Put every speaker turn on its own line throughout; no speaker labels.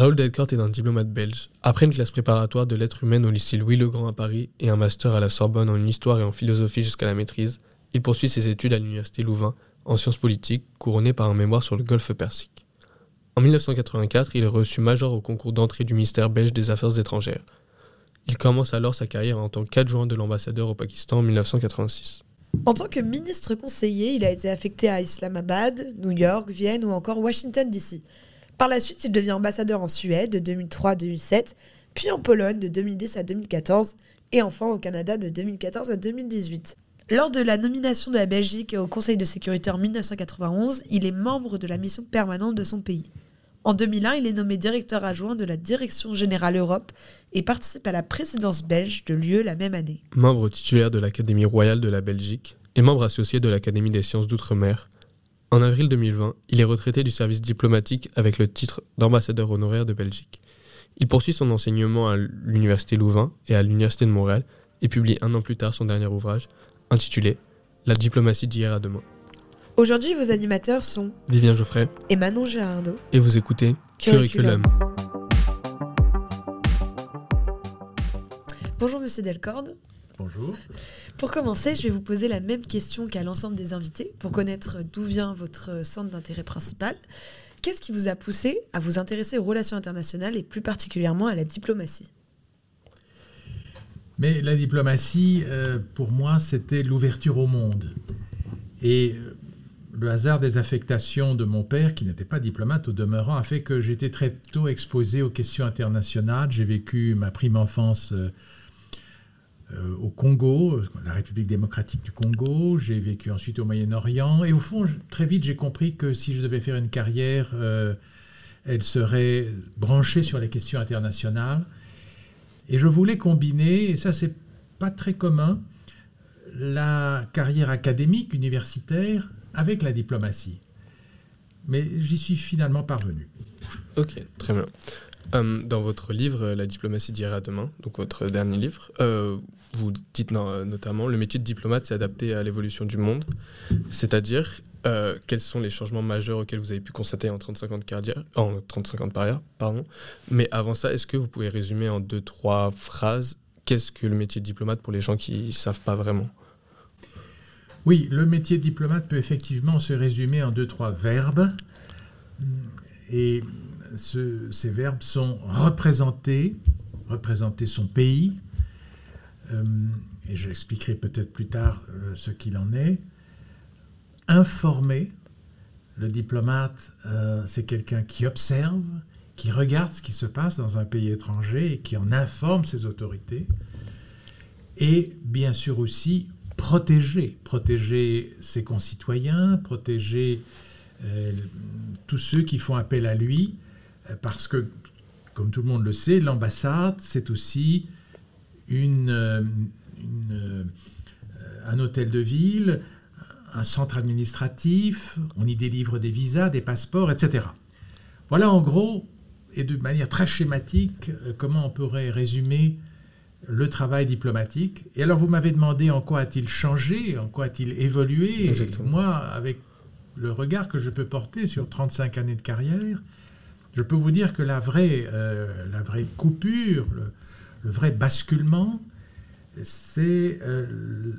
Raoul Delcorte est un diplomate belge. Après une classe préparatoire de lettres humaines au lycée Louis le Grand à Paris et un master à la Sorbonne en histoire et en philosophie jusqu'à la maîtrise, il poursuit ses études à l'université Louvain en sciences politiques, couronné par un mémoire sur le Golfe Persique. En 1984, il est reçu major au concours d'entrée du ministère belge des Affaires étrangères. Il commence alors sa carrière en tant qu'adjoint de l'ambassadeur au Pakistan en 1986.
En tant que ministre conseiller, il a été affecté à Islamabad, New York, Vienne ou encore Washington DC. Par la suite, il devient ambassadeur en Suède de 2003 à 2007, puis en Pologne de 2010 à 2014 et enfin au Canada de 2014 à 2018. Lors de la nomination de la Belgique au Conseil de sécurité en 1991, il est membre de la mission permanente de son pays. En 2001, il est nommé directeur adjoint de la Direction générale Europe et participe à la présidence belge de l'UE la même année.
Membre titulaire de l'Académie royale de la Belgique et membre associé de l'Académie des sciences d'outre-mer, en avril 2020, il est retraité du service diplomatique avec le titre d'ambassadeur honoraire de Belgique. Il poursuit son enseignement à l'Université Louvain et à l'Université de Montréal et publie un an plus tard son dernier ouvrage, intitulé La diplomatie d'hier à demain.
Aujourd'hui, vos animateurs sont
Vivien Geoffrey
et Manon Gérardo.
Et vous écoutez Curriculum.
Bonjour Monsieur Delcorde.
Bonjour.
Pour commencer, je vais vous poser la même question qu'à l'ensemble des invités pour connaître d'où vient votre centre d'intérêt principal. Qu'est-ce qui vous a poussé à vous intéresser aux relations internationales et plus particulièrement à la diplomatie?
Mais la diplomatie, euh, pour moi, c'était l'ouverture au monde. Et euh, le hasard des affectations de mon père, qui n'était pas diplomate au demeurant, a fait que j'étais très tôt exposé aux questions internationales. J'ai vécu ma prime enfance euh, au Congo, la République démocratique du Congo. J'ai vécu ensuite au Moyen-Orient. Et au fond, très vite, j'ai compris que si je devais faire une carrière, euh, elle serait branchée sur les questions internationales. Et je voulais combiner, et ça, c'est pas très commun, la carrière académique, universitaire, avec la diplomatie. Mais j'y suis finalement parvenu.
Ok, très bien. Euh, dans votre livre, La diplomatie d'hier à demain, donc votre dernier livre, vous dites notamment le métier de diplomate s'est adapté à l'évolution du monde, c'est-à-dire euh, quels sont les changements majeurs auxquels vous avez pu constater en 35 ans de carrière, en 35 ans de carrière, pardon. Mais avant ça, est-ce que vous pouvez résumer en deux trois phrases qu'est-ce que le métier de diplomate pour les gens qui ne savent pas vraiment?
Oui, le métier de diplomate peut effectivement se résumer en deux trois verbes. Et ces verbes sont représenter, représenter son pays, et j'expliquerai peut-être plus tard euh, ce qu'il en est, informer. Le diplomate, euh, c'est quelqu'un qui observe, qui regarde ce qui se passe dans un pays étranger et qui en informe ses autorités. Et bien sûr aussi protéger, protéger ses concitoyens, protéger tous ceux qui font appel à lui, parce que, comme tout le monde le sait, l'ambassade, c'est aussi une, euh, un hôtel de ville, un centre administratif, on y délivre des visas, des passeports, etc. Voilà en gros, et de manière très schématique, euh, comment on pourrait résumer le travail diplomatique. Et alors vous m'avez demandé en quoi a-t-il changé, en quoi a-t-il évolué. moi, avec le regard que je peux porter sur 35 années de carrière, je peux vous dire que la vraie, euh, la vraie coupure, le, vrai basculement, c'est euh,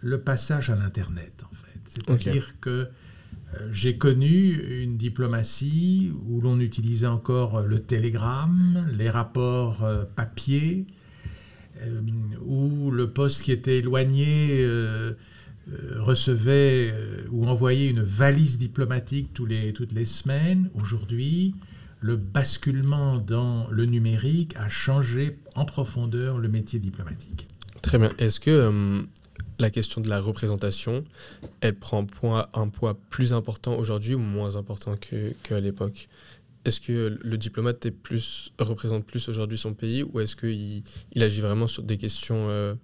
le passage à l'Internet, en fait. C'est-à-dire que euh, j'ai connu une diplomatie où l'on utilisait encore le télégramme, les rapports papier, où le poste qui était éloigné euh, recevait euh, ou envoyait une valise diplomatique tous les, toutes les semaines. Aujourd'hui, le basculement dans le numérique a changé en profondeur le métier diplomatique.
Très bien. Est-ce que euh, la question de la représentation, elle prend point, un poids plus important aujourd'hui ou moins important qu'à l'époque? Est-ce que le diplomate est plus, représente plus aujourd'hui son pays ou est-ce qu'il il agit vraiment sur des questions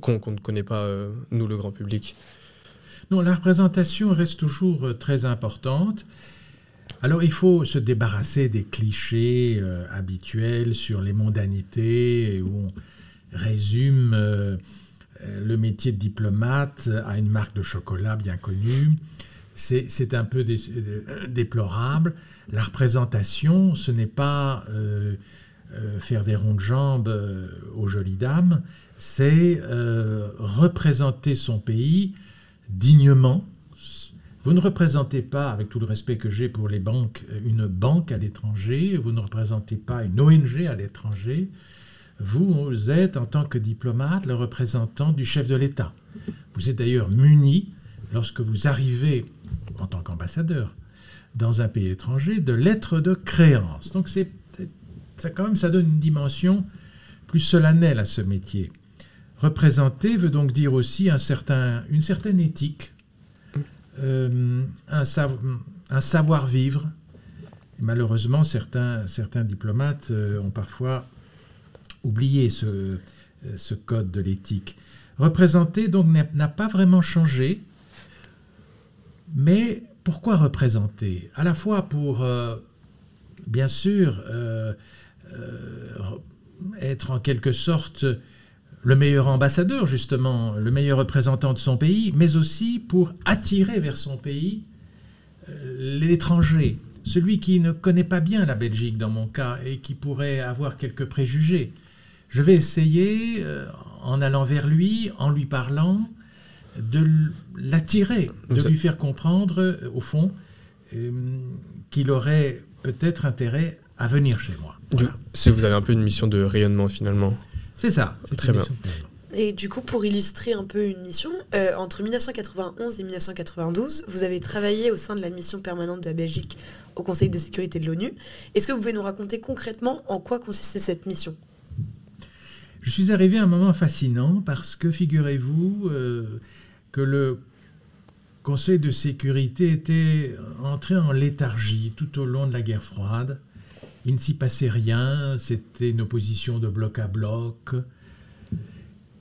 qu'on ne connaît pas, euh, nous, le grand public?
Non, la représentation reste toujours euh, très importante. Alors il faut se débarrasser des clichés euh, habituels sur les mondanités où on résume le métier de diplomate à une marque de chocolat bien connue. C'est un peu déplorable. la représentation, ce n'est pas faire des ronds de jambes aux jolies dames, c'est représenter son pays dignement. Vous ne représentez pas, avec tout le respect que j'ai pour les banques, une banque à l'étranger, vous ne représentez pas une ONG à l'étranger, vous êtes, en tant que diplomate, le représentant du chef de l'État. Vous êtes d'ailleurs muni, lorsque vous arrivez en tant qu'ambassadeur dans un pays étranger, de lettres de créance. Donc c'est, ça, quand même, ça donne une dimension plus solennelle à ce métier. Représenter veut donc dire aussi une certaine éthique, euh, un, savoir-vivre. Malheureusement, certains, certains diplomates euh, ont parfois oublié ce, code de l'éthique. Représenter donc n'a pas vraiment changé, mais pourquoi représenter? À la fois pour, euh, bien sûr, être en quelque sorte le meilleur ambassadeur, justement, le meilleur représentant de son pays, mais aussi pour attirer vers son pays l'étranger, celui qui ne connaît pas bien la Belgique dans mon cas et qui pourrait avoir quelques préjugés. Je vais essayer, euh, en allant vers lui, en lui parlant, de l'attirer, de lui faire comprendre, euh, au fond, euh, qu'il aurait peut-être intérêt à venir chez moi.
Si vous avez un peu une mission de rayonnement finalement.
C'est ça.
C'est très bien.
Et du coup, pour illustrer un peu une mission, entre 1991 et 1992, vous avez travaillé au sein de la mission permanente de la Belgique au Conseil de sécurité de l'ONU. Est-ce que vous pouvez nous raconter concrètement en quoi consistait cette mission?
Je suis arrivé à un moment fascinant parce que figurez-vous euh, que le Conseil de sécurité était entré en léthargie tout au long de la guerre froide. Il ne s'y passait rien, c'était une opposition de bloc à bloc.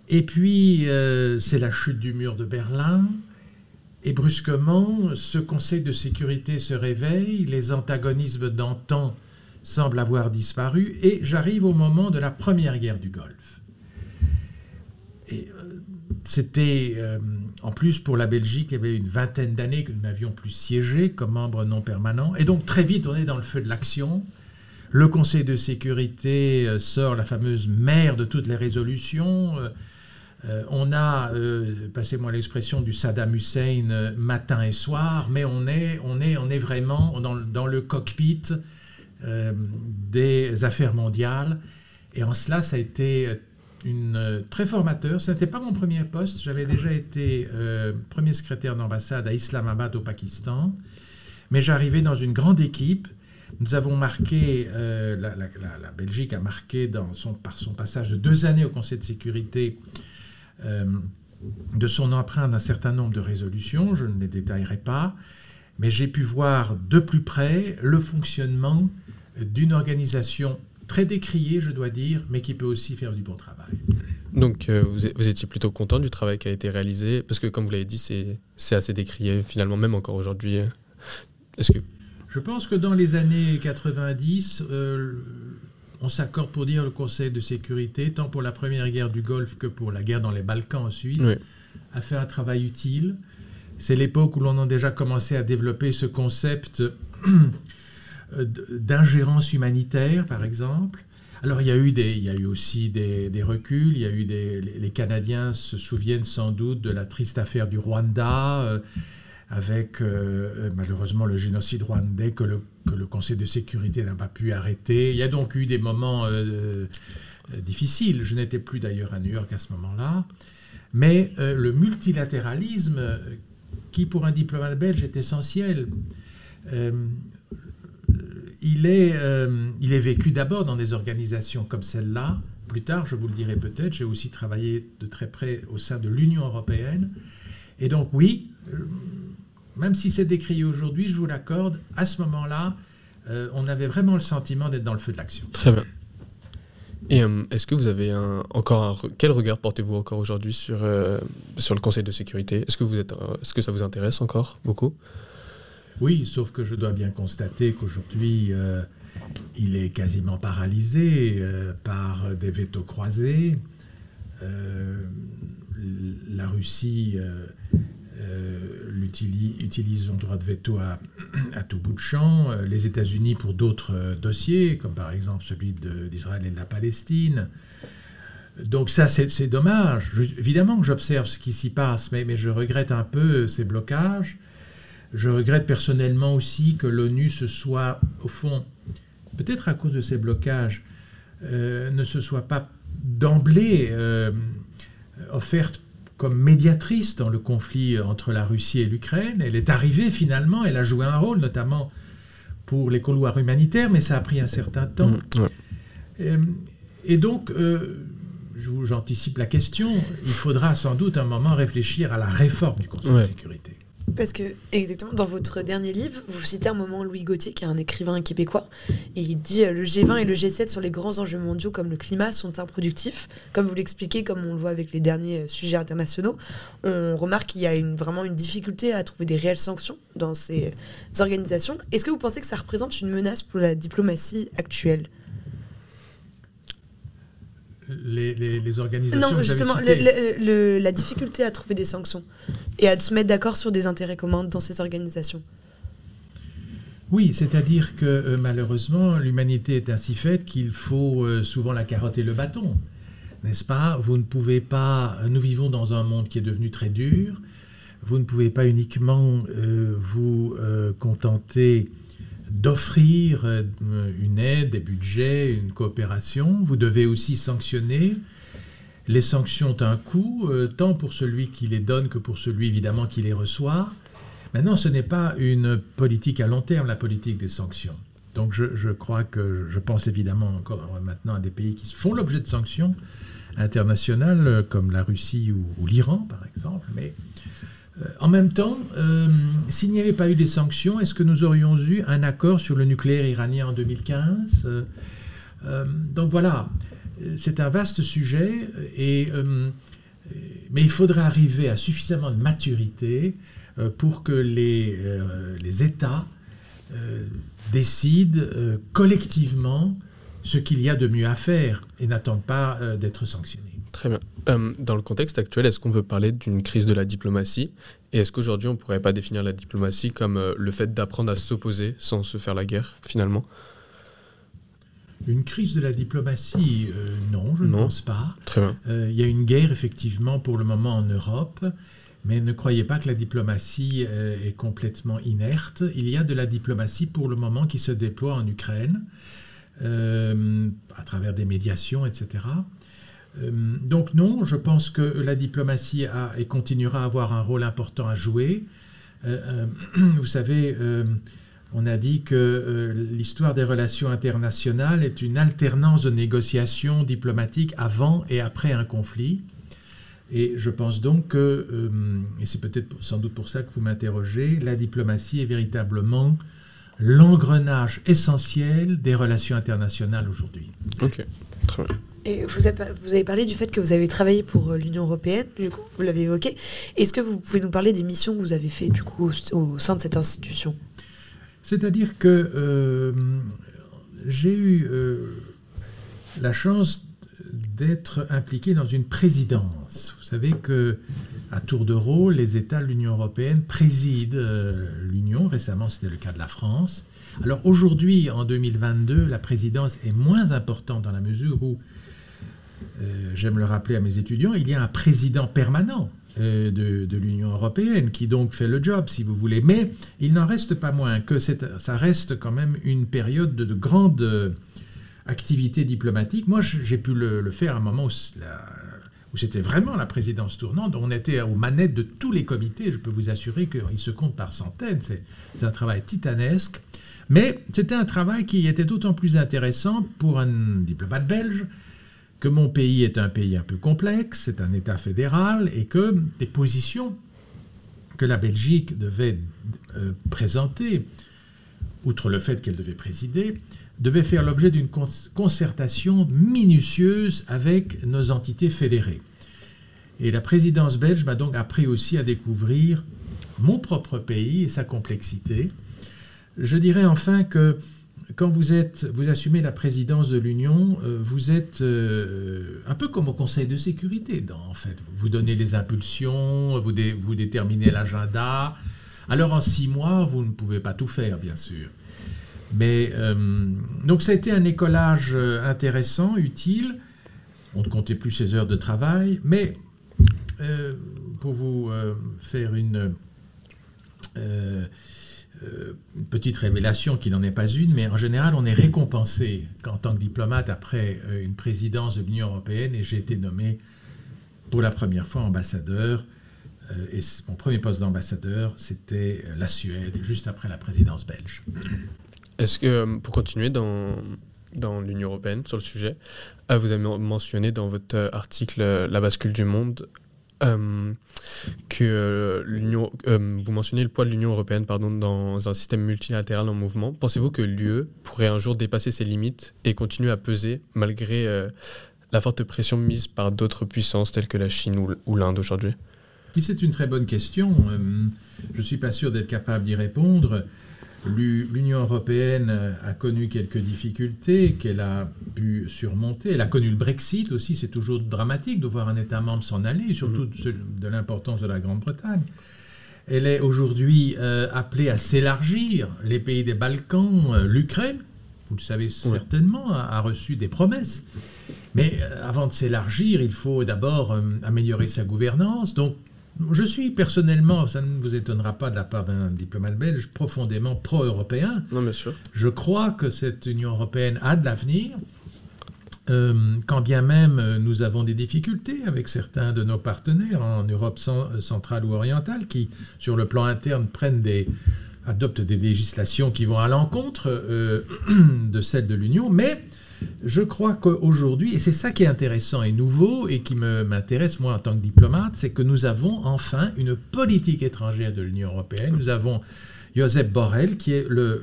Et puis, euh, c'est la chute du mur de Berlin. Et brusquement, ce Conseil de sécurité se réveille, les antagonismes d'antan semblent avoir disparu, et j'arrive au moment de la première guerre du Golfe. Et euh, c'était, euh, en plus, pour la Belgique, il y avait une vingtaine d'années que nous n'avions plus siégé comme membre non permanent. Et donc, très vite, on est dans le feu de l'action. Le Conseil de sécurité euh, sort la fameuse mère de toutes les résolutions. on a, passez-moi l'expression, du Saddam Hussein matin et soir, mais on est, on est, on est vraiment dans, dans le cockpit des affaires mondiales. Et en cela, ça a été une, euh, très formateur. Ce n'était pas mon premier poste. J'avais déjà été euh, premier secrétaire d'ambassade à Islamabad au Pakistan. Mais j'arrivais dans une grande équipe. Nous avons marqué, euh, la, Belgique a marqué dans son, par son passage de deux années au Conseil de sécurité de son empreinte un certain nombre de résolutions. Je ne les détaillerai pas. Mais j'ai pu voir de plus près le fonctionnement d'une organisation très décrié, je dois dire, mais qui peut aussi faire du bon travail.
Donc euh, vous, étiez plutôt content du travail qui a été réalisé, parce que comme vous l'avez dit, c'est assez décrié, finalement, même encore aujourd'hui. Est-ce que...
Je pense que dans les années 90, euh, on s'accorde pour dire le Conseil de sécurité, tant pour la première guerre du Golfe que pour la guerre dans les Balkans ensuite, a fait un travail utile. C'est l'époque où l'on a déjà commencé à développer ce concept Euh, d'ingérence humanitaire, par exemple. Alors il y a eu, des, il y a eu aussi des, reculs, il y a eu des, les Canadiens se souviennent sans doute de la triste affaire du Rwanda, euh, avec euh, malheureusement le génocide rwandais que le, Conseil de sécurité n'a pas pu arrêter. Il y a donc eu des moments difficiles. Je n'étais plus d'ailleurs à New York à ce moment-là. Mais le multilatéralisme, qui pour un diplomate belge est essentiel, il est, euh, vécu d'abord dans des organisations comme celle-là. Plus tard, je vous le dirai peut-être, j'ai aussi travaillé de très près au sein de l'Union européenne. Et donc oui, euh, même si c'est décrié aujourd'hui, je vous l'accorde, à ce moment-là, euh, on avait vraiment le sentiment d'être dans le feu de l'action.
Très bien. Et est-ce que vous avez un, encore un, quel regard portez-vous encore aujourd'hui sur, sur le Conseil de sécurité? Est-ce que vous êtes, est-ce que ça vous intéresse encore beaucoup?
Oui, sauf que je dois bien constater qu'aujourd'hui, euh, il est quasiment paralysé euh, par des vétos croisés. Euh, la Russie utilisent son droit de veto à, tout bout de champ. Les États-Unis pour d'autres dossiers, comme par exemple celui d'Israël et de la Palestine. Donc ça, c'est dommage. évidemment que j'observe ce qui s'y passe, mais, mais, je regrette un peu ces blocages. Je regrette personnellement aussi que l'ONU se soit, au fond, peut-être à cause de ces blocages, euh, ne se soit pas d'emblée euh, offerte comme médiatrice dans le conflit entre la Russie et l'Ukraine. Elle est arrivée finalement, elle a joué un rôle, notamment pour les couloirs humanitaires, mais ça a pris un certain temps. Mmh, euh, et donc, j'anticipe la question, il faudra sans doute un moment réfléchir à la réforme du Conseil de sécurité.
Parce que, exactement, dans votre dernier livre, vous citez un moment Louis Gauthier, qui est un écrivain québécois, et il dit euh, Le G20 et le G7 sur les grands enjeux mondiaux comme le climat sont improductifs. Comme vous l'expliquez, comme on le voit avec les derniers euh, sujets internationaux, on remarque qu'il y a vraiment une difficulté à trouver des réelles sanctions dans ces organisations. Est-ce que vous pensez que ça représente une menace pour la diplomatie actuelle?
Les, organisations.
Non, justement, la difficulté à trouver des sanctions et à se mettre d'accord sur des intérêts communs dans ces organisations.
Oui, c'est-à-dire que euh, malheureusement, l'humanité est ainsi faite qu'il faut euh, souvent la carotte et le bâton. N'est-ce pas? Vous ne pouvez pas. Nous vivons dans un monde qui est devenu très dur. Vous ne pouvez pas uniquement euh, vous contenter d'offrir euh, une aide, des budgets, une coopération. Vous devez aussi sanctionner. Les sanctions ont un coût, euh, tant pour celui qui les donne que pour celui évidemment qui les reçoit. Maintenant, ce n'est pas une politique à long terme, la politique des sanctions. Donc je, crois que je pense évidemment encore maintenant à des pays qui font l'objet de sanctions internationales, comme la Russie ou l'Iran par exemple, mais en même temps, euh, s'il n'y avait pas eu des sanctions, est-ce que nous aurions eu un accord sur le nucléaire iranien en 2015 euh, Donc voilà, c'est un vaste sujet, et, mais il faudrait arriver à suffisamment de maturité pour que les États décident collectivement ce qu'il y a de mieux à faire et n'attendent pas d'être sanctionnés.
Très bien. Euh, dans le contexte actuel, est-ce qu'on peut parler d'une crise de la diplomatie? Et est-ce qu'aujourd'hui, on ne pourrait pas définir la diplomatie comme euh, le fait d'apprendre à s'opposer sans se faire la guerre, finalement?
Une crise de la diplomatie, euh, non, je ne pense pas.
Très bien.
Il y a une guerre, effectivement, pour le moment en Europe, mais ne croyez pas que la diplomatie est complètement inerte. Il y a de la diplomatie pour le moment qui se déploie en Ukraine, à travers des médiations, etc. Euh, donc non, je pense que la diplomatie a et continuera à avoir un rôle important à jouer. Euh, euh, vous savez, on a dit que l'histoire des relations internationales est une alternance de négociations diplomatiques avant et après un conflit. Et je pense donc que, et c'est peut-être sans doute pour ça que vous m'interrogez, la diplomatie est véritablement l'engrenage essentiel des relations internationales aujourd'hui.
Ok, très bien.
Vous avez, parlé du fait que vous avez travaillé pour euh, l'Union européenne, du coup, vous l'avez évoqué. Est-ce que vous pouvez nous parler des missions que vous avez faites du coup au, sein de cette institution?
C'est-à-dire que euh, j'ai eu euh, la chance d'être impliqué dans une présidence. Vous savez que à tour de rôle, les États de l'Union européenne président l'Union. Récemment, c'était le cas de la France. Alors aujourd'hui, en 2022, la présidence est moins importante dans la mesure où euh, j'aime le rappeler à mes étudiants, il y a un président permanent euh, de, l'Union européenne qui donc fait le job, si vous voulez. Mais il n'en reste pas moins que ça reste quand même une période de, grande euh, activité diplomatique. Moi, j'ai pu le, faire à un moment où, où c'était vraiment la présidence tournante. On était aux manettes de tous les comités. Je peux vous assurer qu'ils se comptent par centaines. C'est un travail titanesque. Mais c'était un travail qui était d'autant plus intéressant pour un diplomate belge que mon pays est un pays un peu complexe, c'est un État fédéral, et que les positions que la Belgique devait euh, présenter, outre le fait qu'elle devait présider, devaient faire l'objet d'une concertation minutieuse avec nos entités fédérées. Et la présidence belge m'a donc appris aussi à découvrir mon propre pays et sa complexité. Je dirais enfin que quand vous, êtes, vous assumez la présidence de l'Union, euh, vous êtes euh, un peu comme au Conseil de sécurité, en fait. Vous donnez les impulsions, vous, vous déterminez l'agenda. Alors en six mois, vous ne pouvez pas tout faire, bien sûr. Mais donc ça a été un écolage intéressant, utile. On ne comptait plus ses heures de travail, mais pour vous faire une euh, une petite révélation qui n'en est pas une, mais en général, on est récompensé en tant que diplomate après euh, une présidence de l'Union européenne et j'ai été nommé pour la première fois ambassadeur. Euh, et mon premier poste d'ambassadeur, c'était la Suède, juste après la présidence belge.
Est-ce que, pour continuer dans, dans l'Union européenne sur le sujet, vous avez mentionné dans votre article La bascule du monde euh, que euh, l'Union, euh, vous mentionnez le poids de l'Union européenne pardon, dans un système multilatéral en mouvement. Pensez-vous que l'UE pourrait un jour dépasser ses limites et continuer à peser malgré la forte pression mise par d'autres puissances telles que la Chine ou, ou l'Inde aujourd'hui?
C'est une très bonne question. je ne suis pas sûr d'être capable d'y répondre. L'Union européenne a connu quelques difficultés qu'elle a pu surmonter. Elle a connu le Brexit aussi, c'est toujours dramatique de voir un État membre s'en aller, surtout mm-hmm. de l'importance de la Grande-Bretagne. Elle est aujourd'hui euh, appelée à s'élargir. Les pays des Balkans, euh, l'Ukraine, vous le savez certainement, a, reçu des promesses. Mais euh, avant de s'élargir, il faut d'abord améliorer sa gouvernance. Donc je suis personnellement, ça ne vous étonnera pas de la part d'un diplomate belge, profondément pro-européen.
Non, bien sûr.
Je crois que cette Union européenne a de l'avenir. Euh, quand bien même euh, nous avons des difficultés avec certains de nos partenaires en Europe euh, centrale ou orientale qui, sur le plan interne, prennent des, adoptent des législations qui vont à l'encontre de celles de l'Union, mais je crois qu'aujourd'hui, et c'est ça qui est intéressant et nouveau et qui m'intéresse moi en tant que diplomate, c'est que nous avons enfin une politique étrangère de l'Union européenne. Nous avons Joseph Borrell, qui est le,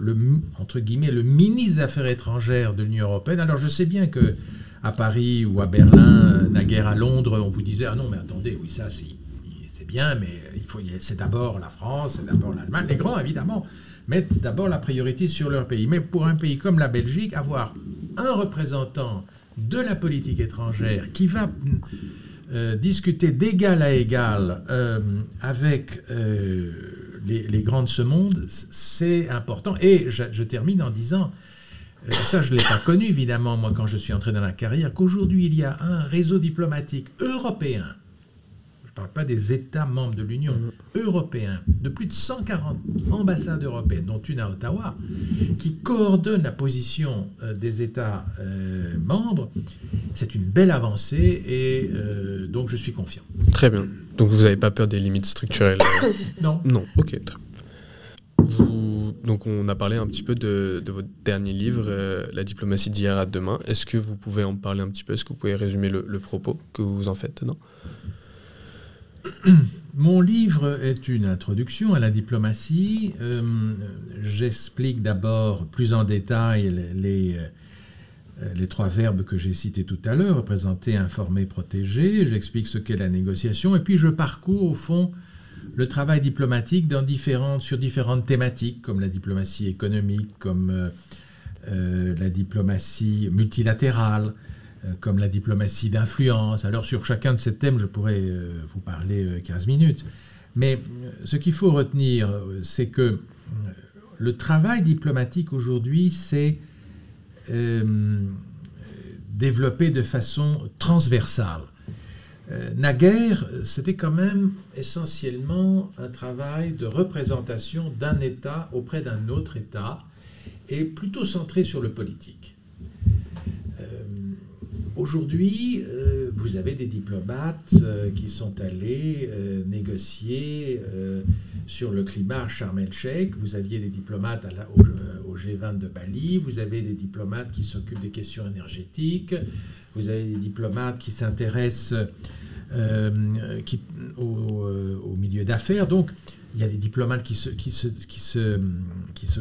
entre guillemets, le ministre des Affaires étrangères de l'Union européenne. Alors je sais bien que à Paris ou à Berlin, naguère à Londres, on vous disait ah non mais attendez, oui ça c'est bien, mais il faut c'est d'abord la France, c'est d'abord l'Allemagne. Les grands évidemment mettent d'abord la priorité sur leur pays. Mais pour un pays comme la Belgique, avoir un représentant de la politique étrangère qui va euh, discuter d'égal à égal euh, avec euh, les, grands de ce monde, c'est important. Et je, termine en disant, ça je ne l'ai pas connu évidemment moi quand je suis entré dans la carrière, qu'aujourd'hui il y a un réseau diplomatique européen je parle pas des États membres de l'Union mm. européenne, de plus de 140 ambassades européennes, dont une à Ottawa, qui coordonnent la position euh, des États euh, membres. C'est une belle avancée et euh, donc je suis confiant.
Très bien. Donc vous n'avez pas peur des limites structurelles
Non.
Non, ok. donc on a parlé un petit peu de, votre dernier livre, La diplomatie d'hier à demain. Est-ce que vous pouvez en parler un petit peu? Est-ce que vous pouvez résumer le, le propos que vous en faites? Dedans
Mon livre est une introduction à la diplomatie. Euh, j'explique d'abord plus en détail les, euh, les, trois verbes que j'ai cités tout à l'heure, représenter, informer, protéger. J'explique ce qu'est la négociation. Et puis je parcours au fond le travail diplomatique sur différentes thématiques, comme la diplomatie économique, comme euh, la diplomatie multilatérale, comme la diplomatie d'influence. Alors sur chacun de ces thèmes, je pourrais euh, vous parler 15 euh, minutes. Mais ce qu'il faut retenir, c'est que le travail diplomatique aujourd'hui, c'est développé de façon transversale. naguère, c'était quand même essentiellement un travail de représentation d'un État auprès d'un autre État et plutôt centré sur le politique. Aujourd'hui, euh, vous avez des diplomates euh, qui sont allés euh, négocier sur le climat à Sharm el-Sheikh. Vous aviez des diplomates au, G20 de Bali. Vous avez des diplomates qui s'occupent des questions énergétiques. Vous avez des diplomates qui s'intéressent au, milieu d'affaires. Donc, il y a des diplomates qui se,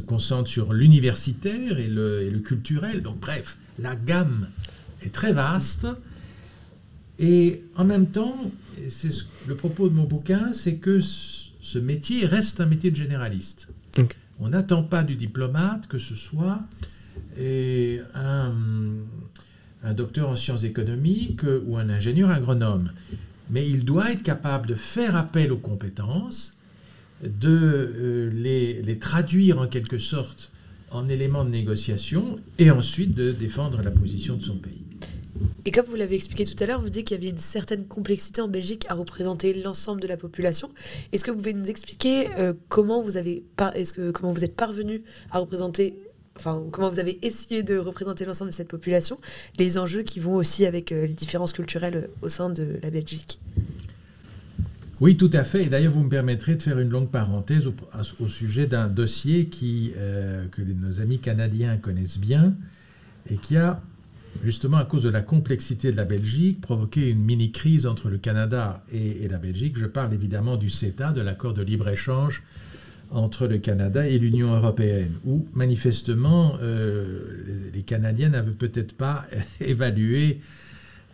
concentrent sur l'universitaire et le culturel. Donc, bref, la gamme est très vaste. Et en même temps, c'est le propos de mon bouquin, c'est que ce métier reste un métier de généraliste. On n'attend pas du diplomate que ce soit et un, un docteur en sciences économiques ou un ingénieur agronome. Mais il doit être capable de faire appel aux compétences, de euh, les, les traduire en quelque sorte en éléments de négociation et ensuite de défendre la position de son pays.
Et comme vous l'avez expliqué tout à l'heure, vous dites qu'il y avait une certaine complexité en Belgique à représenter l'ensemble de la population. Est-ce que vous pouvez nous expliquer euh, comment vous avez est-ce que comment vous êtes parvenu à représenter enfin comment vous avez essayé de représenter l'ensemble de cette population, les enjeux qui vont aussi avec euh, les différences culturelles euh, au sein de la Belgique?
Oui, tout à fait. Et d'ailleurs, vous me permettrez de faire une longue parenthèse au, sujet d'un dossier qui, que nos amis canadiens connaissent bien et qui a justement à cause de la complexité de la Belgique, provoquer une mini-crise entre le Canada et, la Belgique. Je parle évidemment du CETA, de l'accord de libre-échange entre le Canada et l'Union européenne, où manifestement euh, les, Canadiens n'avaient peut-être pas évalué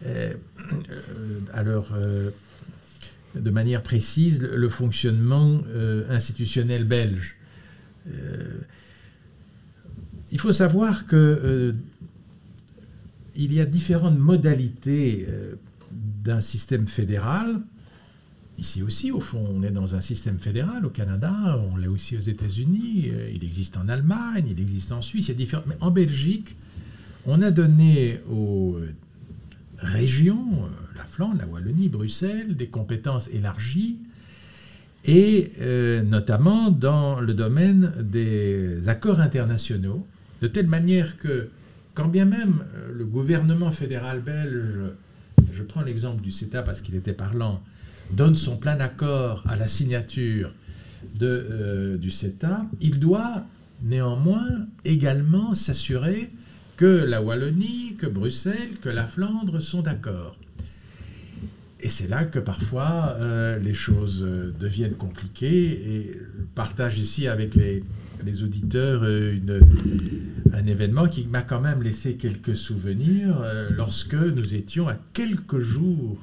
euh, euh, de manière précise le fonctionnement institutionnel belge. il faut savoir que il y a différentes modalités euh, d'un système fédéral. Ici aussi, au fond, on est dans un système fédéral au Canada, on l'est aussi aux États-Unis, euh, il existe en Allemagne, il existe en Suisse, il y a différents... Mais en Belgique, on a donné aux euh, régions, la Flandre, la Wallonie, Bruxelles, des compétences élargies, et notamment dans le domaine des accords internationaux, de telle manière que quand bien même euh, le gouvernement fédéral belge, je prends l'exemple du CETA parce qu'il était parlant, donne son plein accord à la signature euh, du CETA, il doit néanmoins également s'assurer que la Wallonie, que Bruxelles, que la Flandre sont d'accord. Et c'est là que parfois euh, les choses deviennent compliquées et partage ici avec les, les auditeurs une, un événement qui m'a quand même laissé quelques souvenirs euh, lorsque nous étions à quelques jours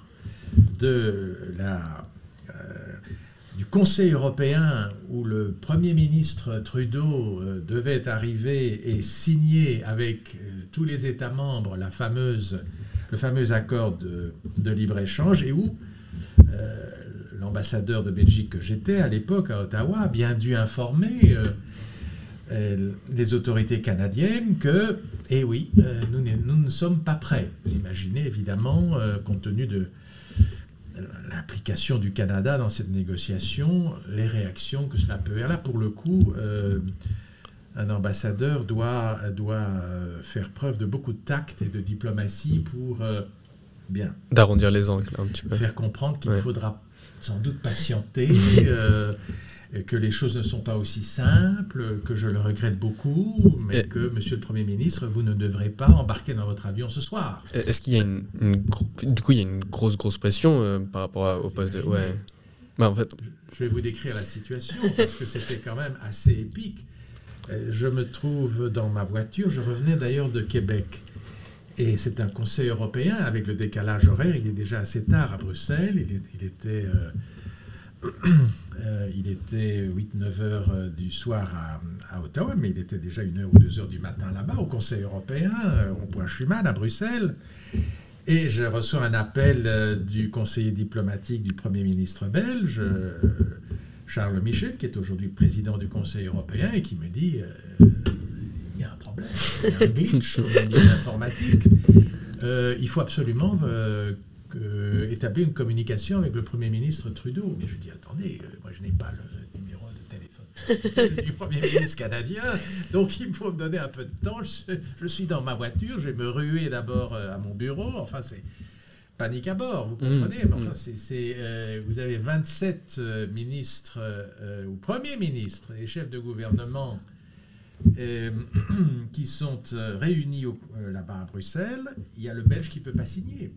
de la, euh, du Conseil européen où le Premier ministre Trudeau euh, devait arriver et signer avec tous les États membres la fameuse, le fameux accord de, de libre-échange et où l'ambassadeur de Belgique que j'étais à l'époque à Ottawa a bien dû informer euh, les autorités canadiennes que, eh oui, euh, nous, nous, ne sommes pas prêts. Vous imaginez évidemment, euh, compte tenu de l'implication du Canada dans cette négociation, les réactions que cela peut avoir. Là, pour le coup, un ambassadeur doit, doit faire preuve de beaucoup de tact et de diplomatie pour bien
d'arrondir les angles un petit peu.
Faire comprendre qu'il faudra sans doute patienter que les choses ne sont pas aussi simples, que je le regrette beaucoup, mais que, Monsieur le Premier ministre, vous ne devrez pas embarquer dans votre avion ce soir.
Est-ce qu'il y a une, du coup il y a une grosse grosse pression euh, par rapport au poste de ouais.
Bah, en fait, je vais vous décrire la situation parce que c'était quand même assez épique. Euh, je me trouve dans ma voiture. Je revenais d'ailleurs de Québec. Et c'est un conseil européen avec le décalage horaire. Il est déjà assez tard à Bruxelles. Il, était euh, Euh, il était 8-9 heures euh, du soir à, Ottawa, mais il était déjà 1 heure ou 2 heures du matin là-bas, au Conseil européen, euh, au point Schuman, à Bruxelles. Et je reçois un appel du conseiller diplomatique du Premier ministre belge, Charles Michel, qui est aujourd'hui président du Conseil européen, et qui me dit il y a un problème, il y a un glitch au niveau informatique. il faut absolument euh, établir une communication avec le Premier ministre Trudeau. Mais je dis, attendez, euh, moi je n'ai pas le numéro de téléphone du Premier ministre canadien, donc il faut me donner un peu de temps. Je, suis dans ma voiture, je vais me ruer d'abord euh, à mon bureau. Enfin, c'est panique à bord, vous mmh, comprenez enfin, mmh. c'est, Vous avez 27 ministres ou premiers ministres et chefs de gouvernement qui sont réunis là-bas à Bruxelles, il y a le Belge qui ne peut pas signer.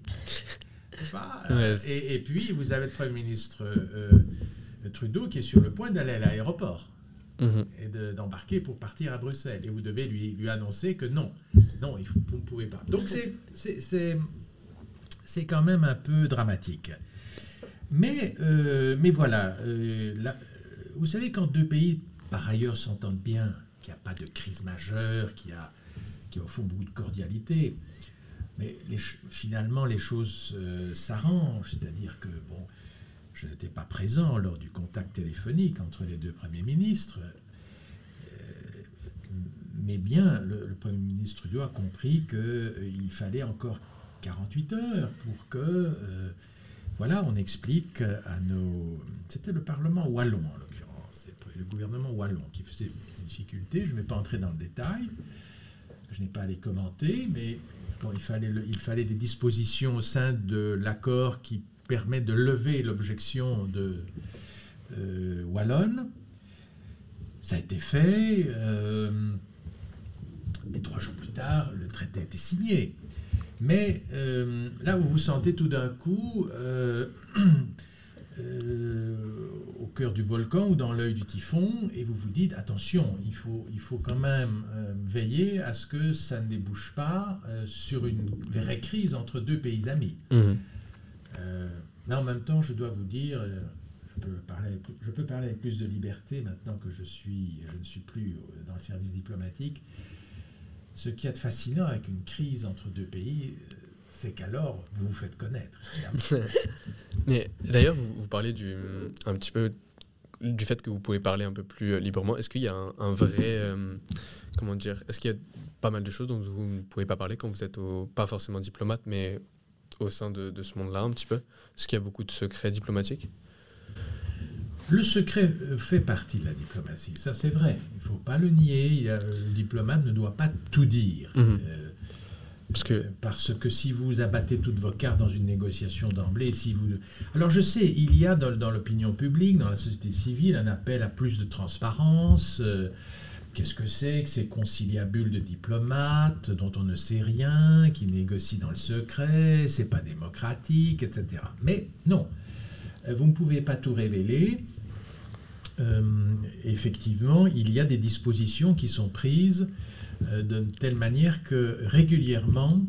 Euh, et, puis, vous avez le Premier ministre euh, euh, Trudeau qui est sur le point d'aller à l'aéroport mhm. et d'embarquer pour partir à Bruxelles. Et vous devez lui, lui annoncer que non, non, il faut, vous ne pouvez pas. Donc, c'est quand même un peu dramatique. Mais, mais voilà, vous savez, quand deux pays, par ailleurs, s'entendent bien, qu'il n'y a pas de crise majeure, qu'il y a qui a au fond beaucoup de cordialité. Mais finalement, les choses euh, s'arrangent, c'est-à-dire que, bon, je n'étais pas présent lors du contact téléphonique entre les deux premiers ministres, euh, mais bien, le, Premier ministre Trudeau a compris qu'il fallait encore 48 heures pour que, voilà, on explique à nos... C'était le Parlement wallon, en l'occurrence, le gouvernement wallon qui faisait des difficultés, je ne vais pas entrer dans le détail, je n'ai pas à les commenter, mais il, fallait il fallait des dispositions au sein de l'accord qui permet de lever l'objection de euh, Wallonne. Ça a été fait. Euh, et trois jours plus tard, le traité a été signé. Mais euh, là, vous vous sentez tout d'un coup Euh, cœur du volcan ou dans l'œil du typhon, et vous vous dites, attention, il faut, il faut quand même euh, veiller à ce que ça ne débouche pas euh, sur une vraie crise entre deux pays amis. Mmh. là, en même temps, je dois vous dire, je peux, parler, je peux parler avec plus de liberté maintenant que je, suis, je ne suis plus dans le service diplomatique. Ce qui est fascinant avec une crise entre deux pays, c'est qu'alors vous vous faites connaître.
Mais d'ailleurs, vous, parlez du, un petit peu du fait que vous pouvez parler un peu plus euh, librement. Est-ce qu'il y a un, vrai. Euh, comment dire Est-ce qu'il y a pas mal de choses dont vous ne pouvez pas parler quand vous êtes au, pas forcément diplomate, mais au sein de, ce monde-là un petit peu? Est-ce qu'il y a beaucoup de secrets diplomatiques?
Le secret euh, fait partie de la diplomatie, ça c'est vrai, il ne faut pas le nier, le diplomate ne doit pas tout dire. Mhm. Parce que, si vous abattez toutes vos cartes dans une négociation d'emblée, si vous... Alors je sais, il y a dans, l'opinion publique, dans la société civile, un appel à plus de transparence. Euh, qu'est-ce que c'est que ces conciliabules de diplomates dont on ne sait rien, qui négocient dans le secret, c'est pas démocratique, etc. Mais non, euh, vous ne pouvez pas tout révéler. Euh, effectivement, il y a des dispositions qui sont prises de telle manière que régulièrement,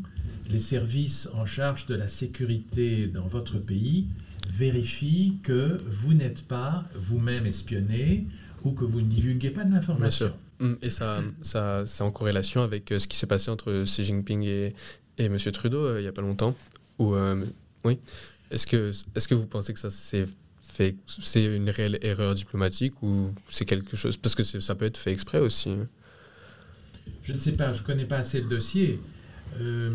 les services en charge de la sécurité dans votre pays vérifient que vous n'êtes pas vous-même espionné ou que vous ne divulguez pas de l'information.
Mm, et ça, ça c'est en corrélation avec euh, ce qui s'est passé entre Xi Jinping et, et M. Trudeau euh, il n'y a pas longtemps. Ou, oui. Est-ce que, est que vous pensez que ça s'est fait, c'est une réelle erreur diplomatique ou c'est quelque chose Parce que ça peut être fait exprès aussi.
Je ne sais pas, je ne connais pas assez le dossier. Euh,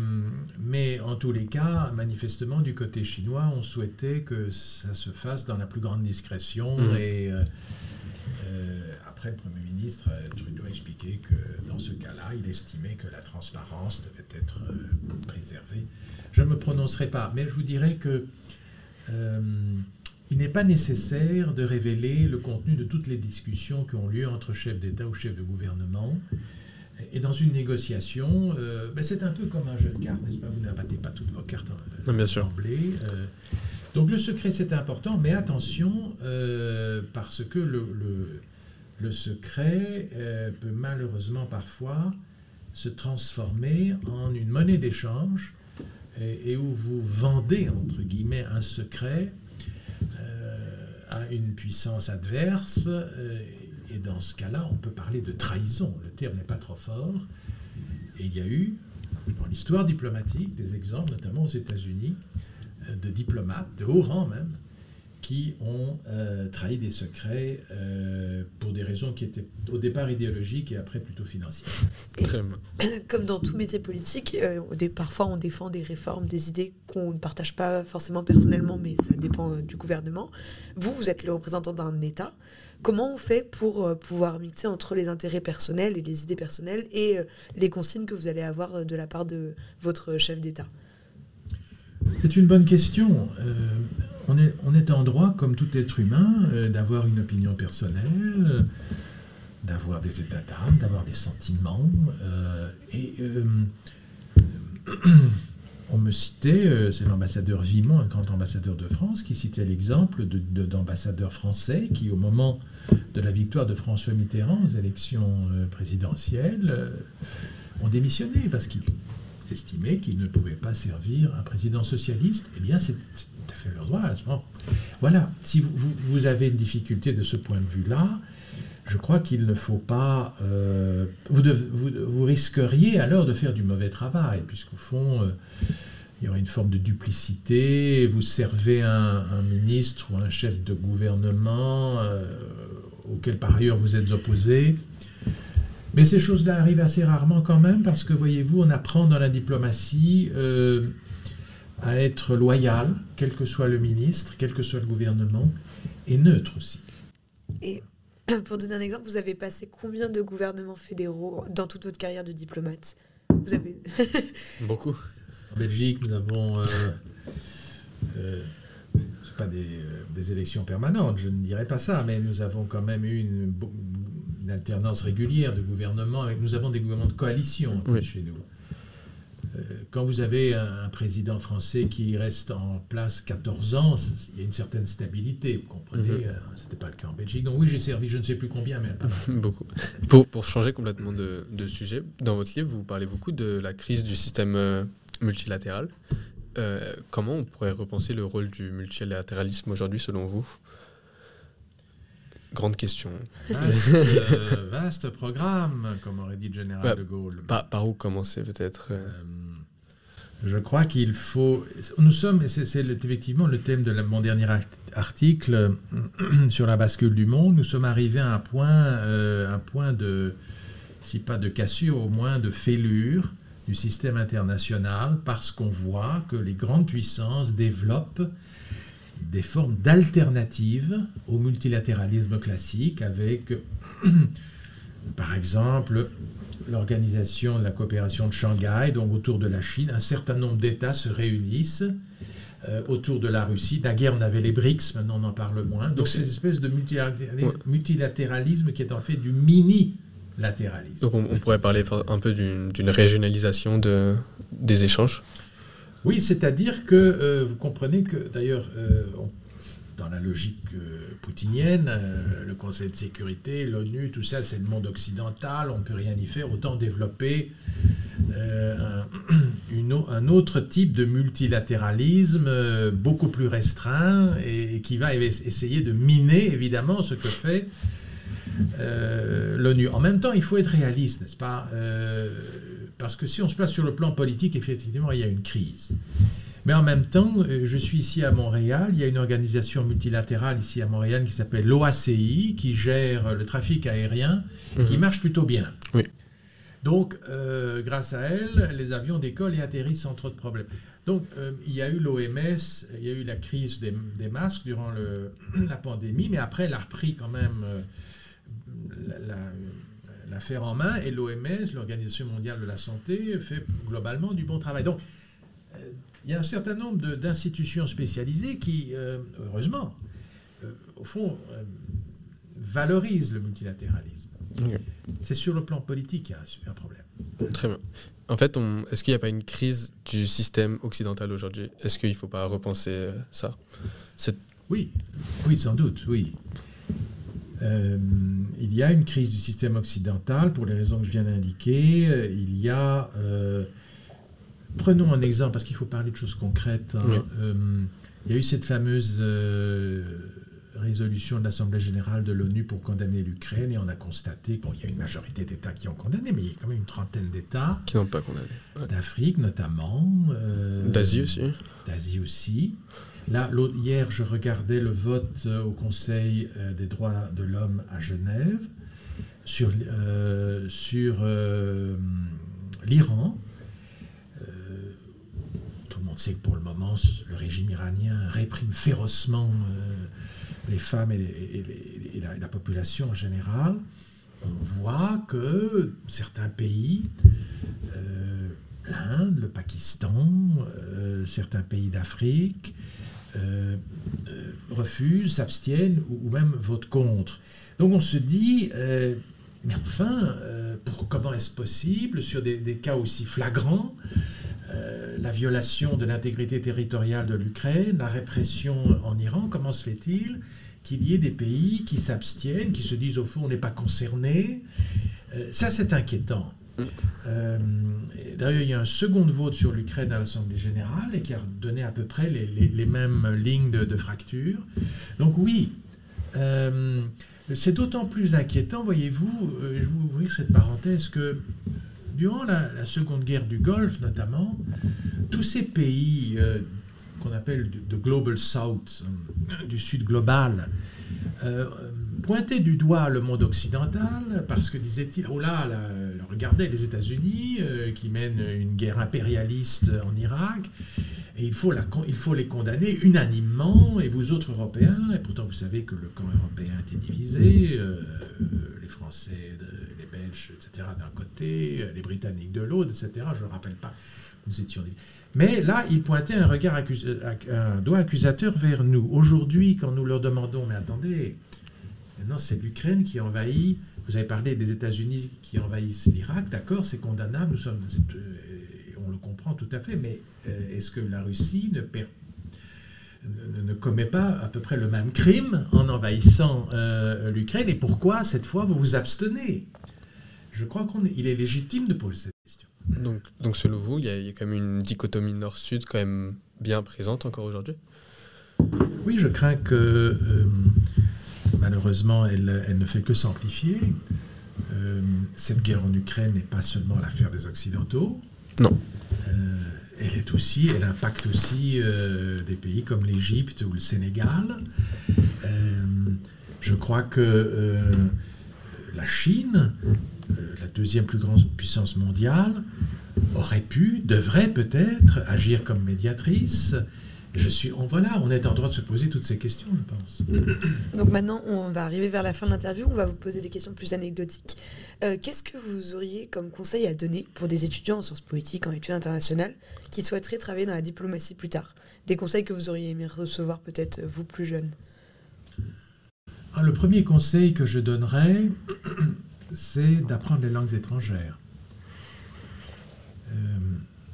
mais en tous les cas, manifestement, du côté chinois, on souhaitait que ça se fasse dans la plus grande discrétion. Mmh. Et euh, euh, après, le Premier ministre Trudeau a expliqué que dans ce cas-là, il estimait que la transparence devait être préservée. Je ne me prononcerai pas, mais je vous dirais que il n'est pas nécessaire de révéler le contenu de toutes les discussions qui ont lieu entre chefs d'État ou chefs de gouvernement. Et dans une négociation, euh, ben c'est un peu comme un jeu de cartes, n'est-ce pas? Vous n'abattez pas toutes vos cartes
en bien sûr.
Euh. donc le secret, c'est important, mais attention, euh, parce que le, le, secret peut malheureusement parfois se transformer en une monnaie d'échange et, et, où vous vendez, entre guillemets, un secret à une puissance adverse et dans ce cas-là, on peut parler de trahison. Le terme n'est pas trop fort. Et il y a eu, dans l'histoire diplomatique, des exemples, notamment aux États-Unis, euh, de diplomates, de haut rang même, qui ont euh, trahi des secrets euh, pour des raisons qui étaient au départ idéologiques et après plutôt financières.
comme dans tout métier politique, parfois on défend des réformes, des idées qu'on ne partage pas forcément personnellement, mais ça dépend du gouvernement. Vous, vous êtes le représentant d'un État. Comment on fait pour euh, pouvoir mixer entre les intérêts personnels et les idées personnelles et euh, les consignes que vous allez avoir euh, de la part de votre chef d'État?
C'est une bonne question. on, est, on est en droit, comme tout être humain, d'avoir une opinion personnelle, d'avoir des états d'âme, d'avoir des sentiments. on me citait, c'est l'ambassadeur Vimont, un grand ambassadeur de France, qui citait l'exemple d'ambassadeurs français qui, au moment de la victoire de François Mitterrand aux élections euh, présidentielles euh, ont démissionné parce qu'ils estimaient qu'ils ne pouvaient pas servir un président socialiste. Eh bien, c'est tout à fait leur droit à ce moment. Voilà, si vous, avez une difficulté de ce point de vue-là, je crois qu'il ne faut pas... euh, vous, risqueriez alors de faire du mauvais travail, puisqu'au fond, euh, il y aurait une forme de duplicité. Vous servez un, ministre ou un chef de gouvernement euh, auquel par ailleurs vous êtes opposé. Mais ces choses-là arrivent assez rarement quand même, parce que voyez-vous, on apprend dans la diplomatie à être loyal, quel que soit le ministre, quel que soit le gouvernement, et neutre aussi.
pour donner un exemple, vous avez passé combien de gouvernements fédéraux dans toute votre carrière de diplomate? Vous avez
Beaucoup.
En Belgique, nous avons. euh, euh, c'est pas des, euh, des élections permanentes, je ne dirais pas ça, mais nous avons quand même eu une, alternance régulière de gouvernements. Avec, nous avons des gouvernements de coalition
Oui.
chez nous. Euh, Quand vous avez un, président français qui reste en place 14 ans, il y a une certaine stabilité, vous comprenez
Mhm.
euh, C'était pas le cas en Belgique. Donc oui, j'ai servi je ne sais plus combien, mais pas mal.
beaucoup. Pour, pour changer complètement de, de sujet, dans votre livre, vous parlez beaucoup de la crise du système euh, multilatéral. Euh, comment on pourrait repenser le rôle du multilatéralisme aujourd'hui, selon vous? Grande question.
Vaste, euh, vaste programme, comme aurait dit le général
Bah,
de Gaulle.
Par, par où commencer peut-être? Euh,
je crois qu'il faut. Nous sommes, c'est effectivement le thème de mon dernier article sur la bascule du monde, nous sommes arrivés à un point, euh, un point de, si pas de cassure, au moins de fêlure du système international, parce qu'on voit que les grandes puissances développent des formes d'alternatives au multilatéralisme classique, avec, par exemple, l'organisation de la coopération de Shanghai, donc autour de la Chine, un certain nombre d'États se réunissent euh, autour de la Russie. Naguère, on avait les BRICS, maintenant on en parle moins. Donc
Donc
c'est une espèce de multilatéralisme,
Ouais.
multilatéralisme qui est en fait du mini-latéralisme.
Donc on, on pourrait parler un peu d'une régionalisation de, des échanges?
Oui, c'est-à-dire que euh, vous comprenez que d'ailleurs, euh, dans la logique euh, poutinienne, euh, le Conseil de sécurité, l'ONU, tout ça, c'est le monde occidental, on ne peut rien y faire, autant développer euh, un, autre type de multilatéralisme beaucoup plus restreint et, et qui va es- essayer de miner évidemment ce que fait l'ONU. En même temps, il faut être réaliste, n'est-ce pas? Parce que si on se place sur le plan politique, effectivement, il y a une crise. Mais en même temps, euh, je suis ici à Montréal, il y a une organisation multilatérale ici à Montréal qui s'appelle l'OACI, qui gère le trafic aérien, qui
Mhm.
marche plutôt bien.
Oui.
Donc, euh, grâce à elle, les avions décollent et atterrissent sans trop de problèmes. Donc, euh, il y a eu l'OMS, il y a eu la crise des, des masques durant le- la pandémie, mais après, elle a repris quand même euh, la- la- l'affaire en main, et l'OMS, l'Organisation mondiale de la santé, fait globalement du bon travail. Donc, il y a un certain nombre d'institutions spécialisées qui, euh, heureusement, euh, au fond, euh, valorisent le multilatéralisme. C'est sur le plan politique qu'il y a un- problème.
Très bien. En fait, est-ce qu'il n'y a pas une crise du système occidental aujourd'hui? Est-ce qu'il ne faut pas repenser ça?
Oui, oui, sans doute, oui. Euh, il y a une crise du système occidental pour les raisons que je viens d'indiquer. Il y a, euh, prenons un exemple parce qu'il faut parler de choses concrètes. hein.
Oui.
Euh, il y a eu cette fameuse euh, résolution de l'Assemblée générale de l'ONU pour condamner l'Ukraine et on a constaté qu'il y a une majorité d'États qui ont condamné, mais il y a quand même une trentaine d'États
qui n'ont pas condamné Ouais.
d'Afrique notamment, euh,
D'Asie aussi
d'Asie aussi. Là, hier, je regardais le vote au Conseil des droits de l'homme à Genève sur, sur l'Iran. Monde sait que pour le moment, le régime iranien réprime férocement euh, les femmes et, la, population en général. On voit que certains pays, euh, l'Inde, le Pakistan, euh, certains pays d'Afrique, refusent, s'abstiennent ou, même votent contre. Donc on se dit, mais enfin, comment est-ce possible, sur des cas aussi flagrants, euh, la violation de l'intégrité territoriale de l'Ukraine, la répression en Iran, comment se fait-il qu'il y ait des pays qui s'abstiennent, qui se disent au fond on n'est pas concerné Euh, Ça c'est inquiétant. Euh, D'ailleurs, il y a un second vote sur l'Ukraine à l'Assemblée générale et qui a donné à peu près les, mêmes lignes de, de fracture. Donc oui, C'est d'autant plus inquiétant, voyez-vous, je vous ouvrir cette parenthèse, que durant la, Seconde Guerre du Golfe notamment, tous ces pays euh, qu'on appelle de Global South, euh, du Sud global, pointaient du doigt le monde occidental parce que disaient-ils, oh là, regardez les États-Unis qui mènent une guerre impérialiste en Irak, et il faut, les condamner unanimement, et vous autres Européens, et pourtant vous savez que le camp européen était divisé, euh, les Français, les Belges, etc. d'un côté, les Britanniques de l'autre, etc. Je ne rappelle pas, nous étions... Mais là, ils pointaient un regard un doigt accusateur vers nous. Aujourd'hui, quand nous leur demandons, mais attendez, maintenant c'est l'Ukraine qui envahit, vous avez parlé des États-Unis qui envahissent l'Irak, d'accord, c'est condamnable, nous sommes, on le comprend tout à fait, mais euh, est-ce que la Russie ne, ne, commet pas à peu près le même crime en envahissant euh, l'Ukraine? Et pourquoi, cette fois, vous vous abstenez? Je crois qu'il est légitime de poser cette question.
Donc, donc selon vous, il y, a, quand même une dichotomie nord-sud quand même bien présente encore aujourd'hui?
Oui, je crains que euh, malheureusement, elle, elle, ne fait que s'amplifier. cette guerre en Ukraine n'est pas seulement l'affaire des Occidentaux.
Non
elle est aussi, elle impacte aussi euh, des pays comme l'Égypte ou le Sénégal. Euh, je crois que euh, la Chine, la deuxième plus grande puissance mondiale, aurait pu, devrait peut-être agir comme médiatrice je suis, on, voilà, on est en droit de se poser toutes ces questions, je pense.
Donc maintenant, on va arriver vers la fin de l'interview. On va vous poser des questions plus anecdotiques. Euh, qu'est-ce que vous auriez comme conseil à donner pour des étudiants en sciences politiques, en études internationales, qui souhaiteraient travailler dans la diplomatie plus tard? Des conseils que vous auriez aimé recevoir, peut-être vous plus jeune
ah, Le premier conseil que je donnerais, c'est d'apprendre les langues étrangères.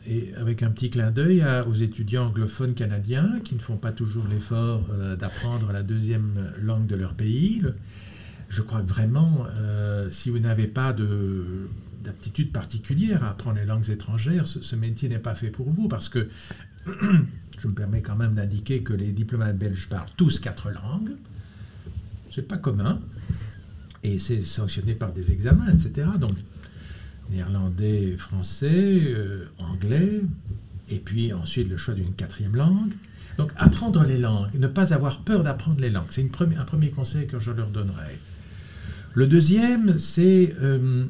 Et avec un petit clin d'œil aux étudiants anglophones canadiens qui ne font pas toujours l'effort euh, d'apprendre la deuxième langue de leur pays. Je crois que vraiment, euh, si vous n'avez pas d'aptitude particulière à apprendre les langues étrangères, ce, métier n'est pas fait pour vous parce que je me permets quand même d'indiquer que les diplomates belges parlent tous quatre langues. C'est pas commun et c'est sanctionné par des examens, etc. Donc néerlandais, français, euh, anglais, et puis ensuite le choix d'une quatrième langue. Donc apprendre les langues, ne pas avoir peur d'apprendre les langues, c'est un premier conseil que je leur donnerai. Le deuxième, c'est, euh,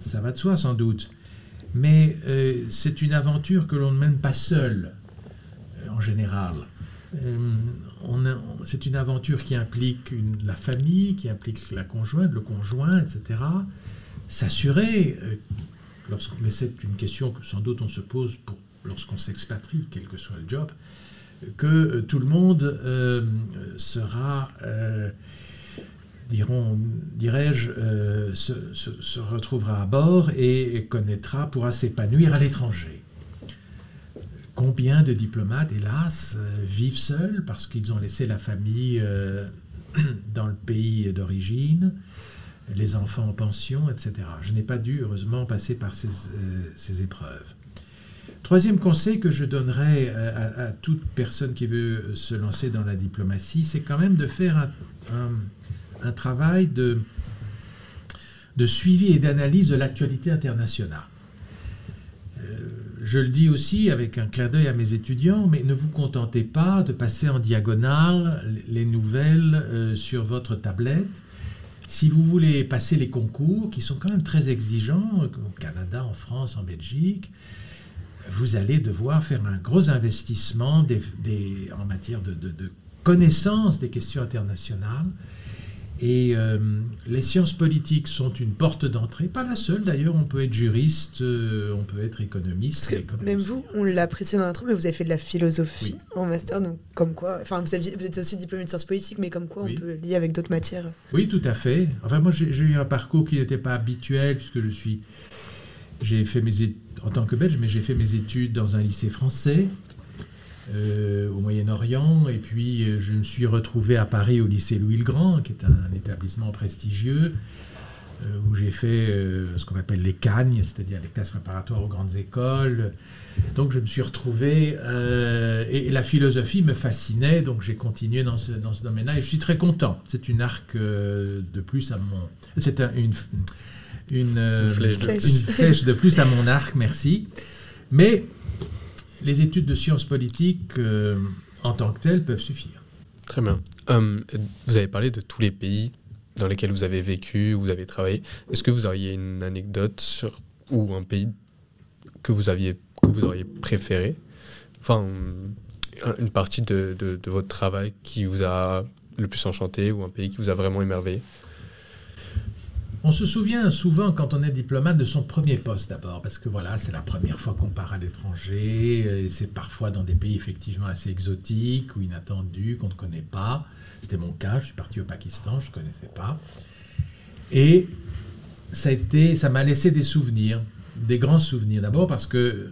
ça va de soi sans doute, mais euh, c'est une aventure que l'on ne mène pas seul, en général. c'est une aventure qui implique la famille, qui implique la conjointe, le conjoint, etc s'assurer, euh, mais c'est une question que sans doute on se pose lorsqu'on s'expatrie, quel que soit le job, que euh, tout le monde euh, sera, dirais-je, se, retrouvera à bord et, connaîtra, pourra s'épanouir à l'étranger. Combien de diplomates, hélas, vivent seuls parce qu'ils ont laissé la famille dans le pays d'origine les enfants en pension, etc. Je n'ai pas dû, heureusement, passer par ces, euh, épreuves. Troisième conseil que je donnerais à, toute personne qui veut se lancer dans la diplomatie, c'est quand même de faire un, travail de, suivi et d'analyse de l'actualité internationale. Euh, je le dis aussi avec un clin d'œil à mes étudiants, mais ne vous contentez pas de passer en diagonale les nouvelles euh, sur votre tablette si vous voulez passer les concours, qui sont quand même très exigeants, au Canada, en France, en Belgique, vous allez devoir faire un gros investissement en matière de, de, connaissance des questions internationales. Et euh, les sciences politiques sont une porte d'entrée, pas la seule d'ailleurs, on peut être juriste, euh, on peut être économiste.
même vous, on l'a précisé dans l'intro, mais vous avez fait de la philosophie en master, donc comme quoi, enfin vous, vous êtes aussi diplômé de sciences politiques, mais comme quoi on peut lier avec d'autres matières.
Oui, tout à fait. Enfin moi j'ai eu un parcours qui n'était pas habituel, puisque je suis, j'ai fait mes études en tant que belge, mais j'ai fait mes études dans un lycée français. Euh, au Moyen-Orient. Et puis, euh, je me suis retrouvé à Paris au lycée Louis-le-Grand, qui est un, établissement prestigieux, où j'ai fait ce qu'on appelle les cagnes, c'est-à-dire les classes préparatoires aux grandes écoles. Donc je me suis retrouvé, et, la philosophie me fascinait, donc j'ai continué dans ce, dans ce domaine-là, et je suis très content. C'est une arc de plus à mon... C'est une, une,
flèche de
une flèche de plus à mon arc, merci. Mais les études de sciences politiques euh, en tant que telles peuvent suffire.
Très bien. Hum, vous avez parlé de tous les pays dans lesquels vous avez vécu, où vous avez travaillé. Est-ce que vous auriez une anecdote sur, ou un pays que vous, aviez, que vous auriez préféré? Enfin, une partie de, de, de votre travail qui vous a le plus enchanté ou un pays qui vous a vraiment émerveillé?
On se souvient souvent, quand on est diplomate, de son premier poste d'abord, parce que voilà, c'est la première fois qu'on part à l'étranger, et c'est parfois dans des pays effectivement assez exotiques ou inattendus, qu'on ne connaît pas. C'était mon cas, je suis parti au Pakistan, je ne connaissais pas. Et ça ça m'a laissé des souvenirs, des grands souvenirs. D'abord parce que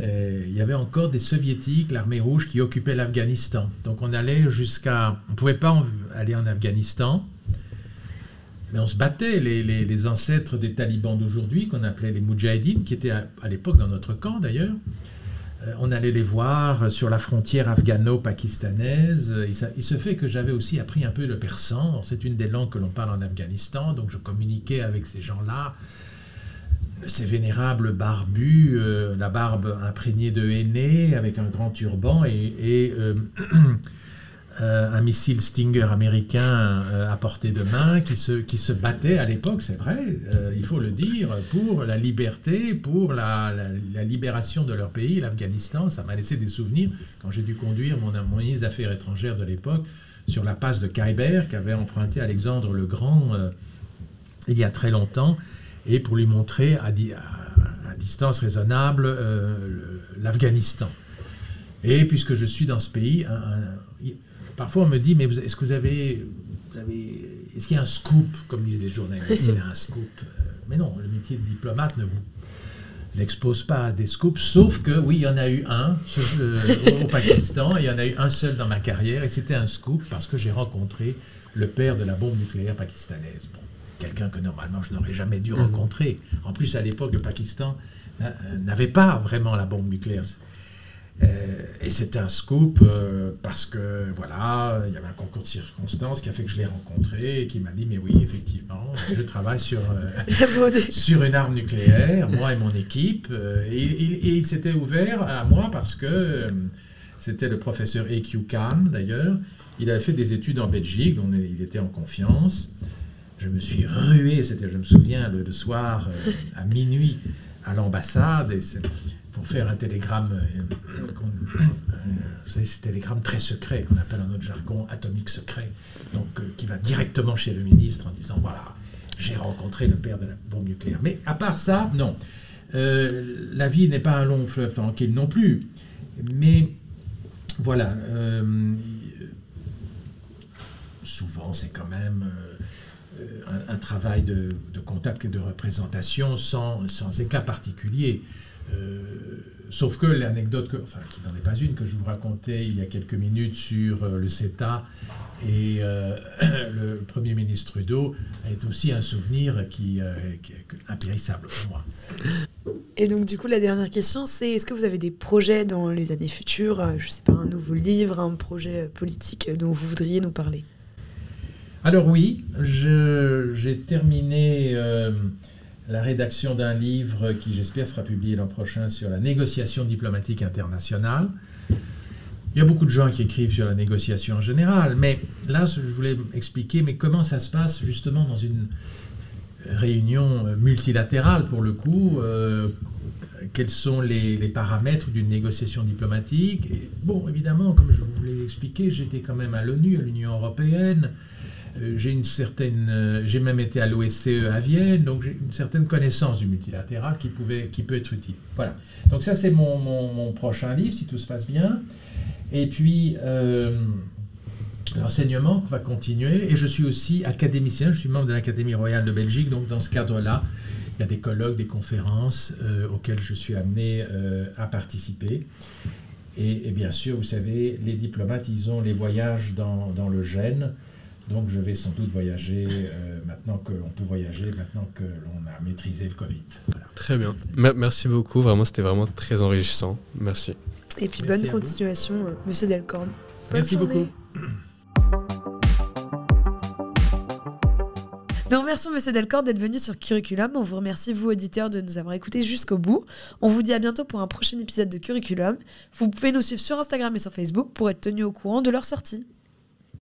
euh, il y avait encore des soviétiques, l'armée rouge, qui occupait l'Afghanistan. Donc on allait jusqu'à, on ne pouvait pas aller en Afghanistan mais on se battait, les, ancêtres des talibans d'aujourd'hui, qu'on appelait les Moudjahidines, qui étaient à, l'époque dans notre camp d'ailleurs. Euh, on allait les voir sur la frontière afghano-pakistanaise. Il, se fait que j'avais aussi appris un peu le persan. C'est une des langues que l'on parle en Afghanistan, donc je communiquais avec ces gens-là. Ces vénérables barbus, euh, la barbe imprégnée de henné, avec un grand turban et, euh, Euh, un missile Stinger américain euh, à portée de main qui se, battait à l'époque, c'est vrai, euh, il faut le dire, pour la liberté, pour la, la, libération de leur pays, l'Afghanistan. Ça m'a laissé des souvenirs quand j'ai dû conduire mon, mon ministre des Affaires étrangères de l'époque sur la passe de Khyber qu'avait emprunté Alexandre le Grand il y a très longtemps et pour lui montrer à, distance raisonnable l'Afghanistan. Et puisque je suis dans ce pays, Parfois, on me dit, mais est-ce que vous avez, est-ce qu'il y a un scoop, comme disent les journalistes, il y a un scoop Mais non, le métier de diplomate ne vous expose pas à des scoops, sauf que oui, il y en a eu un au Pakistan, il y en a eu un seul dans ma carrière, et c'était un scoop parce que j'ai rencontré le père de la bombe nucléaire pakistanaise. quelqu'un que normalement je n'aurais jamais dû mmh. rencontrer. En plus, à l'époque, le Pakistan euh, n'avait pas vraiment la bombe nucléaire. Euh, et c'était un scoop euh, parce que voilà, il y avait un concours de circonstances qui a fait que je l'ai rencontré et qui m'a dit mais oui effectivement, je travaille sur euh, sur une arme nucléaire, moi et mon équipe. et, il s'était ouvert à moi parce que c'était le professeur E.Q. Khan d'ailleurs. Il avait fait des études en Belgique, donc il était en confiance. Je me suis rué, c'était, je me souviens, le, le soir à minuit à l'ambassade. Et pour faire un télégramme, euh, euh, vous savez, ce télégramme très secret qu'on appelle en notre jargon atomique secret, donc euh, qui va directement chez le ministre en disant voilà, j'ai rencontré le père de la bombe nucléaire. Mais à part ça, non. la vie n'est pas un long fleuve tranquille non plus. Mais voilà, souvent c'est quand même un, travail de, contact et de représentation sans, sans éclat particulier. Euh, sauf que l'anecdote, enfin, qui n'en est pas une, que je vous racontais il y a quelques minutes sur euh, le CETA et euh, le Premier ministre Trudeau est aussi un souvenir qui, qui est impérissable pour moi.
Et donc, du coup, la dernière question, c'est est-ce que vous avez des projets dans les années futures Je ne sais pas, un nouveau livre, un projet politique dont vous voudriez nous parler?
Alors, oui, j'ai terminé la rédaction d'un livre qui, j'espère, sera publié l'an prochain sur la négociation diplomatique internationale. Il y a beaucoup de gens qui écrivent sur la négociation en général, mais là, je voulais expliquer mais comment ça se passe justement dans une réunion multilatérale, pour le coup, euh, quels sont les, les paramètres d'une négociation diplomatique? Et bon, évidemment, comme je vous l'ai expliqué, j'étais quand même à l'ONU, à l'Union européenne. Euh, j'ai une certaine, euh, j'ai même été à l'OSCE à Vienne, donc j'ai une certaine connaissance du multilatéral qui, pouvait, qui peut être utile. Voilà. Donc ça, c'est mon, mon, prochain livre, si tout se passe bien. Et puis, euh, l'enseignement va continuer. Et je suis aussi académicien, je suis membre de l'Académie royale de Belgique, donc dans ce cadre-là, il y a des colloques, des conférences auxquelles je suis amené à participer. Et, bien sûr, vous savez, les diplomates, ils ont les voyages dans, dans le Gène. Donc je vais sans doute voyager euh, maintenant qu'on peut voyager, maintenant que l'on a maîtrisé le Covid. Voilà.
Très bien. Mer- merci beaucoup. Vraiment, c'était vraiment très enrichissant. Merci.
Et puis
Merci
bonne continuation, euh, monsieur Delcorne. Bonne
Merci
journée.
beaucoup.
Nous remercions Monsieur Delcorne d'être venu sur Curriculum. On vous remercie, vous, auditeurs, de nous avoir écoutés jusqu'au bout. On vous dit à bientôt pour un prochain épisode de Curriculum. Vous pouvez nous suivre sur Instagram et sur Facebook pour être tenus au courant de leur sortie.